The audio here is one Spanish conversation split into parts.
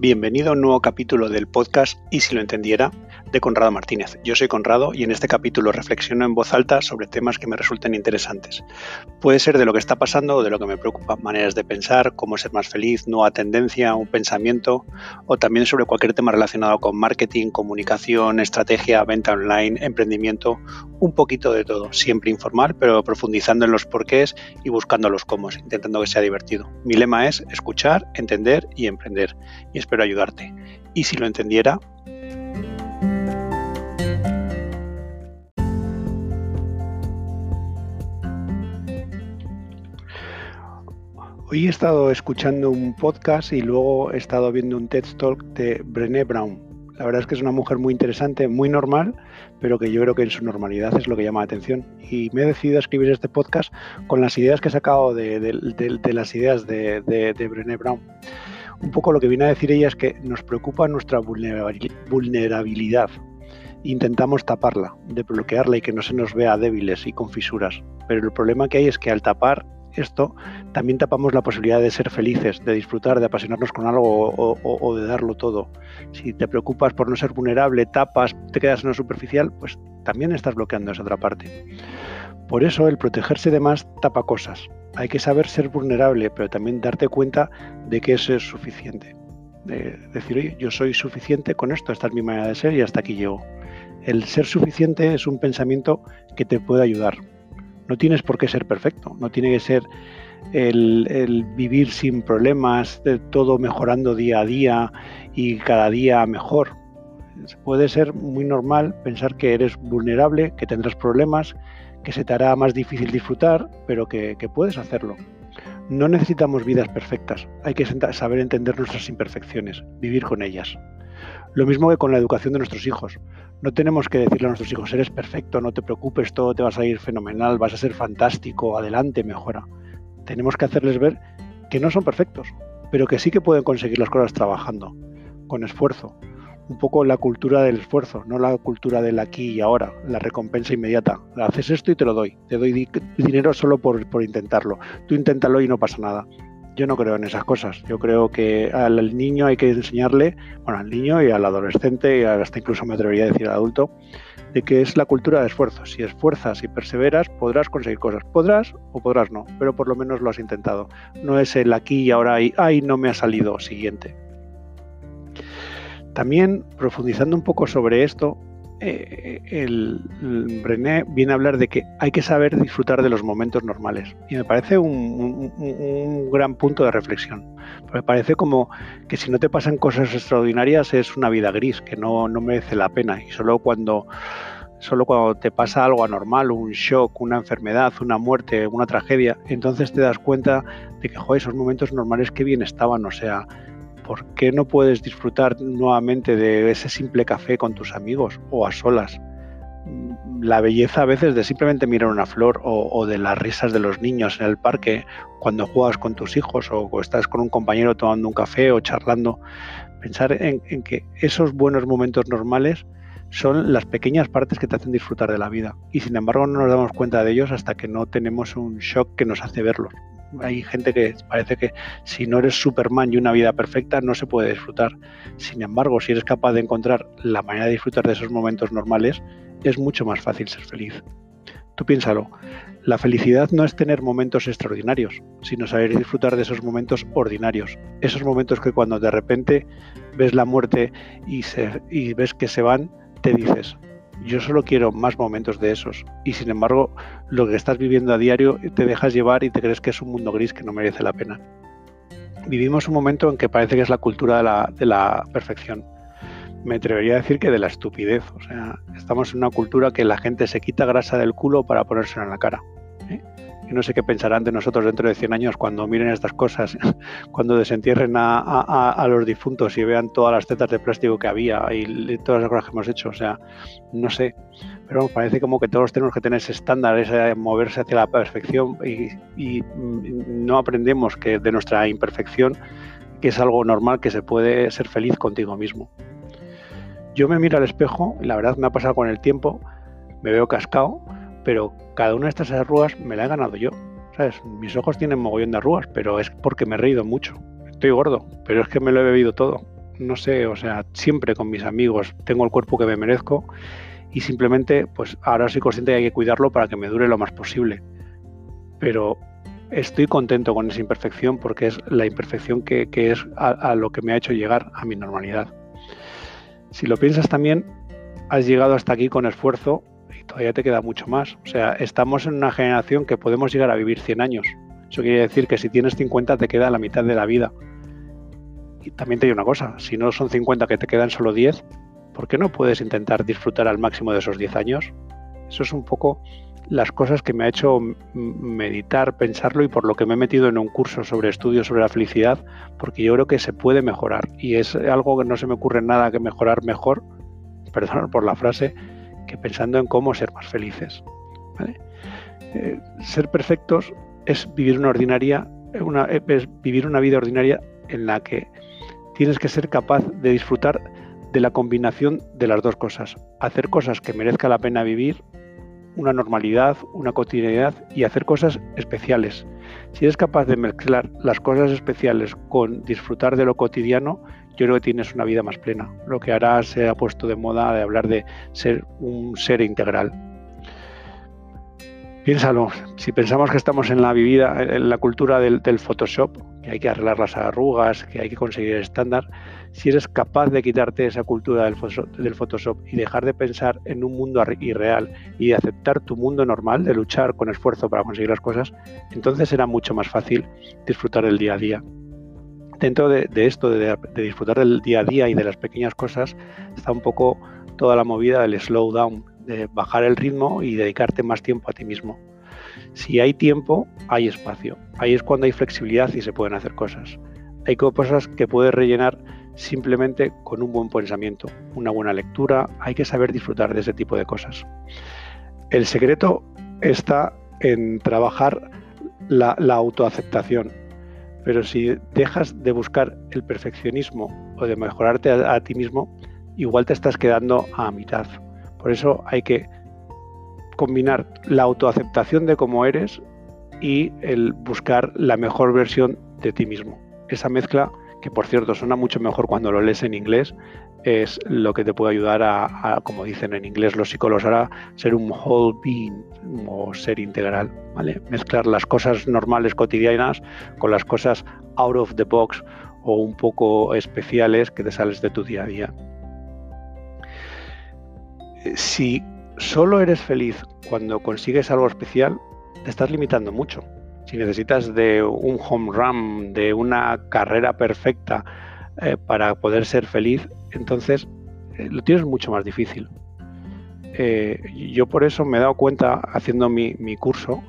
Bienvenido a un nuevo capítulo del podcast Y si lo entendiera de Conrado Martínez. Yo soy Conrado y en este capítulo reflexiono en voz alta sobre temas que me resulten interesantes. Puede ser de lo que está pasando o de lo que me preocupa, maneras de pensar, cómo ser más feliz, nueva tendencia, un pensamiento o también sobre cualquier tema relacionado con marketing, comunicación, estrategia, venta online, emprendimiento, un poquito de todo, siempre informal, pero profundizando en los porqués y buscando los cómo, intentando que sea divertido. Mi lema es escuchar, entender y emprender y espero ayudarte. Y si lo entendiera, Hoy he estado escuchando un podcast y luego he estado viendo un TED Talk de Brené Brown. La verdad es que es una mujer muy interesante, muy normal, pero que yo creo que en su normalidad es lo que llama la atención. Y me he decidido a escribir este podcast con las ideas que he sacado de, las ideas de, de Brené Brown. Un poco lo que viene a decir ella es que nos preocupa nuestra vulnerabilidad. Intentamos taparla, de bloquearla y que no se nos vea débiles y con fisuras. Pero el problema que hay es que al tapar esto, también tapamos la posibilidad de ser felices, de disfrutar, de apasionarnos con algo o, de darlo todo. Si te preocupas por no ser vulnerable, tapas, te quedas en lo superficial, pues también estás bloqueando esa otra parte. Por eso el protegerse de más tapa cosas. Hay que saber ser vulnerable, pero también darte cuenta de que eso es suficiente. De decir, oye, yo soy suficiente con esto, esta es mi manera de ser y hasta aquí llego. El ser suficiente es un pensamiento que te puede ayudar, no tienes por qué ser perfecto, no tiene que ser el, vivir sin problemas, de todo mejorando día a día y cada día mejor. Puede ser muy normal pensar que eres vulnerable, que tendrás problemas, que se te hará más difícil disfrutar, pero que, que puedes hacerlo. No necesitamos vidas perfectas, hay que saber entender nuestras imperfecciones, vivir con ellas. Lo mismo que con la educación de nuestros hijos. No tenemos que decirle a nuestros hijos, eres perfecto, no te preocupes, todo te va a salir fenomenal, vas a ser fantástico, adelante, mejora. Tenemos que hacerles ver que no son perfectos, pero que sí que pueden conseguir las cosas trabajando, con esfuerzo. Un poco la cultura del esfuerzo, no la cultura del aquí y ahora, la recompensa inmediata. Haces esto y te lo doy. Te doy dinero solo por, por intentarlo. Tú inténtalo y no pasa nada yo no creo en esas cosas. Yo creo que al niño hay que enseñarle, bueno, al niño y al adolescente y hasta incluso me atrevería a decir al adulto, de que es la cultura de esfuerzo. Si esfuerzas y perseveras, podrás conseguir cosas. Podrás o podrás no, pero por lo menos lo has intentado. No es el aquí y ahora y, ay, no me ha salido siguiente. También profundizando un poco sobre esto, eh, el, Brené viene a hablar de que hay que saber disfrutar de los momentos normales. Y me parece un, gran punto de reflexión. Me parece como que si no te pasan cosas extraordinarias es una vida gris, que no, merece la pena. Y solo cuando, solo cuando te pasa algo anormal, un shock, una enfermedad, una muerte, una tragedia, entonces te das cuenta de que, joder, esos momentos normales que bien estaban. O sea, ¿por qué no puedes disfrutar nuevamente de ese simple café con tus amigos o a solas? La belleza a veces de simplemente mirar una flor o, de las risas de los niños en el parque cuando juegas con tus hijos o, estás con un compañero tomando un café o charlando. Pensar en, en que esos buenos momentos normales son las pequeñas partes que te hacen disfrutar de la vida. Y sin embargo no nos damos cuenta de ellos hasta que no tenemos un shock que nos hace verlos hay gente que parece que si no eres Superman y una vida perfecta no se puede disfrutar. Sin embargo, si eres capaz de encontrar la manera de disfrutar de esos momentos normales, es mucho más fácil ser feliz. Tú piénsalo, la felicidad no es tener momentos extraordinarios, sino saber disfrutar de esos momentos ordinarios. Esos momentos que cuando de repente ves la muerte y, y ves que se van, te dices, yo solo quiero más momentos de esos. Y sin embargo, lo que estás viviendo a diario te dejas llevar y te crees que es un mundo gris que no merece la pena. Vivimos un momento en que parece que es la cultura de la, perfección. Me atrevería a decir que de la estupidez. O sea, estamos en una cultura que la gente se quita grasa del culo para ponérsela en la cara. ¿eh? Y no sé qué pensarán de nosotros dentro de 100 años cuando miren estas cosas, cuando desentierren a, los difuntos y vean todas las tetas de plástico que había y todas las cosas que hemos hecho. O sea, no sé, pero parece como que todos tenemos que tener ese estándar, ese moverse hacia la perfección y, no aprendemos que de nuestra imperfección, que es algo normal, que se puede ser feliz contigo mismo. Yo me miro al espejo y la verdad me ha pasado con el tiempo, me veo cascado pero cada una de estas arrugas me la he ganado yo. ¿Sabes? Mis ojos tienen mogollón de arrugas, pero es porque me he reído mucho. Estoy gordo, pero es que me lo he bebido todo. no sé, o sea, siempre con mis amigos, tengo el cuerpo que me merezco y simplemente, pues ahora soy consciente de que hay que cuidarlo para que me dure lo más posible. Pero estoy contento con esa imperfección porque es la imperfección que, es a, lo que me ha hecho llegar a mi normalidad. Si lo piensas también, has llegado hasta aquí con esfuerzo y todavía te queda mucho más. O sea, estamos en una generación que podemos llegar a vivir 100 años. Eso quiere decir que si tienes 50 te queda la mitad de la vida. Y también te digo una cosa, si no son 50 que te quedan solo 10, ¿por qué no puedes intentar disfrutar al máximo de esos 10 años? Eso es un poco las cosas que me ha hecho meditar, pensarlo y por lo que me he metido en un curso sobre estudios sobre la felicidad, porque yo creo que se puede mejorar y es algo que no se me ocurre nada que mejorar mejor, perdón por la frase, que pensando en cómo ser más felices. Eh, ser perfectos es vivir una ordinaria, una, es vivir una vida ordinaria en la que tienes que ser capaz de disfrutar de la combinación de las dos cosas, hacer cosas que merezca la pena vivir una normalidad, una cotidianidad y hacer cosas especiales. Si eres capaz de mezclar las cosas especiales con disfrutar de lo cotidiano, yo creo que tienes una vida más plena. Lo que ahora se ha puesto de moda de hablar de ser un ser integral. Piénsalo, si pensamos que estamos en la vivida, en la cultura del, del Photoshop, que hay que arreglar las arrugas, que hay que conseguir el estándar, si eres capaz de quitarte esa cultura del Photoshop, y dejar de pensar en un mundo irreal y de aceptar tu mundo normal, de luchar con esfuerzo para conseguir las cosas, entonces será mucho más fácil disfrutar del día a día. Dentro de, esto, de, disfrutar del día a día y de las pequeñas cosas, está un poco toda la movida del slow down, de bajar el ritmo y dedicarte más tiempo a ti mismo. Si hay tiempo, hay espacio. Ahí es cuando hay flexibilidad y se pueden hacer cosas. Hay cosas que puedes rellenar simplemente con un buen pensamiento, una buena lectura, hay que saber disfrutar de ese tipo de cosas. El secreto está en trabajar la, autoaceptación, pero si dejas de buscar el perfeccionismo o de mejorarte a, ti mismo, igual te estás quedando a mitad. Por eso hay que combinar la autoaceptación de cómo eres y el buscar la mejor versión de ti mismo. Esa mezcla que por cierto suena mucho mejor cuando lo lees en inglés, es lo que te puede ayudar a, como dicen en inglés los psicólogos ahora, ser un whole being o ser integral, ¿vale? Mezclar las cosas normales cotidianas con las cosas out of the box o un poco especiales que te sales de tu día a día. Si solo eres feliz cuando consigues algo especial, te estás limitando mucho si necesitas de un home run, de una carrera perfecta eh, para poder ser feliz, entonces eh, lo tienes mucho más difícil. Eh, yo por eso me he dado cuenta haciendo mi, curso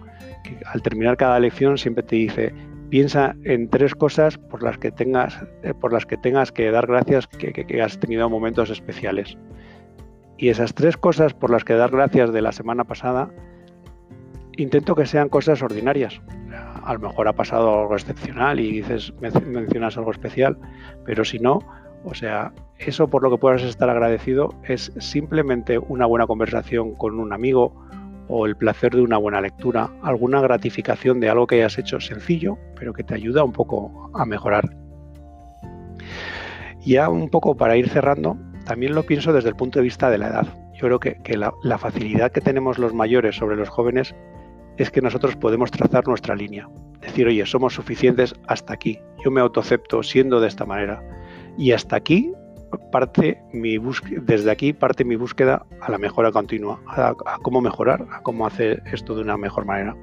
que al terminar cada lección siempre te dice piensa en tres cosas por las que tengas por las que tengas que dar gracias que, que has tenido momentos especiales. Y esas tres cosas por las que dar gracias de la semana pasada intento que sean cosas ordinarias. A lo mejor ha pasado algo excepcional y dices, mencionas algo especial, pero si no, o sea, eso por lo que puedas estar agradecido es simplemente una buena conversación con un amigo o el placer de una buena lectura, alguna gratificación de algo que hayas hecho sencillo, pero que te ayuda un poco a mejorar. Ya un poco para ir cerrando, también lo pienso desde el punto de vista de la edad. Yo creo que, la facilidad que tenemos los mayores sobre los jóvenes es que nosotros podemos trazar nuestra línea. Decir, oye, somos suficientes hasta aquí. Yo me autoacepto siendo de esta manera. Y hasta aquí parte mi desde aquí parte mi búsqueda a la mejora continua, a, cómo mejorar, a cómo hacer esto de una mejor manera.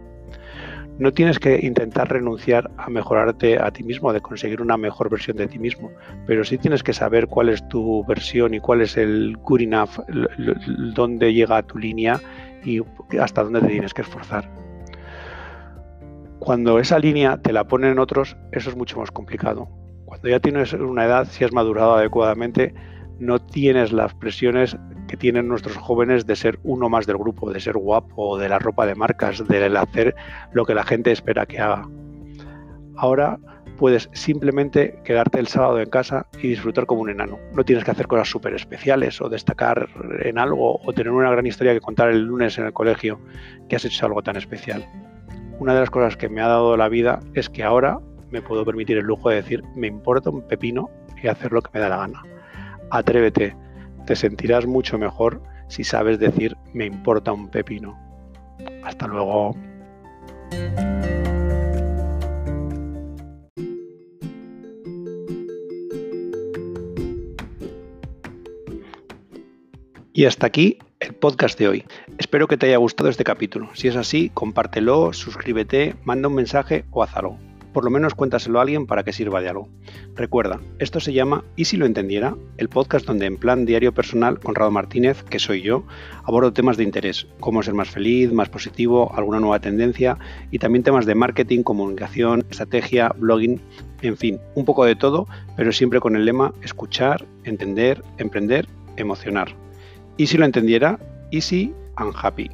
No tienes que intentar renunciar a mejorarte a ti mismo, de conseguir una mejor versión de ti mismo, pero sí tienes que saber cuál es tu versión y cuál es el good enough, dónde llega tu línea y hasta dónde te tienes que esforzar. Cuando esa línea te la ponen otros, eso es mucho más complicado. Cuando ya tienes una edad, si has madurado adecuadamente, no tienes las presiones que tienen nuestros jóvenes de ser uno más del grupo, de ser guapo, de la ropa de marcas, de hacer lo que la gente espera que haga. Ahora puedes simplemente quedarte el sábado en casa y disfrutar como un enano. No tienes que hacer cosas súper especiales o destacar en algo o tener una gran historia que contar el lunes en el colegio que has hecho algo tan especial una de las cosas que me ha dado la vida es que ahora me puedo permitir el lujo de decir, me importa un pepino y hacer lo que me da la gana. Atrévete, te sentirás mucho mejor si sabes decir me importa un pepino. Hasta luego. Y hasta aquí el podcast de hoy. Espero que te haya gustado este capítulo. Si es así, compártelo, suscríbete, manda un mensaje o haz algo. Por lo menos cuéntaselo a alguien para que sirva de algo. Recuerda, esto se llama ¿Y si lo entendiera? El podcast donde en plan diario personal, Conrado Martínez, que soy yo, abordo temas de interés, cómo ser más feliz, más positivo, alguna nueva tendencia y también temas de marketing, comunicación, estrategia, blogging, en fin, un poco de todo, pero siempre con el lema escuchar, entender, emprender, emocionar. Y si lo entendiera, easy and happy.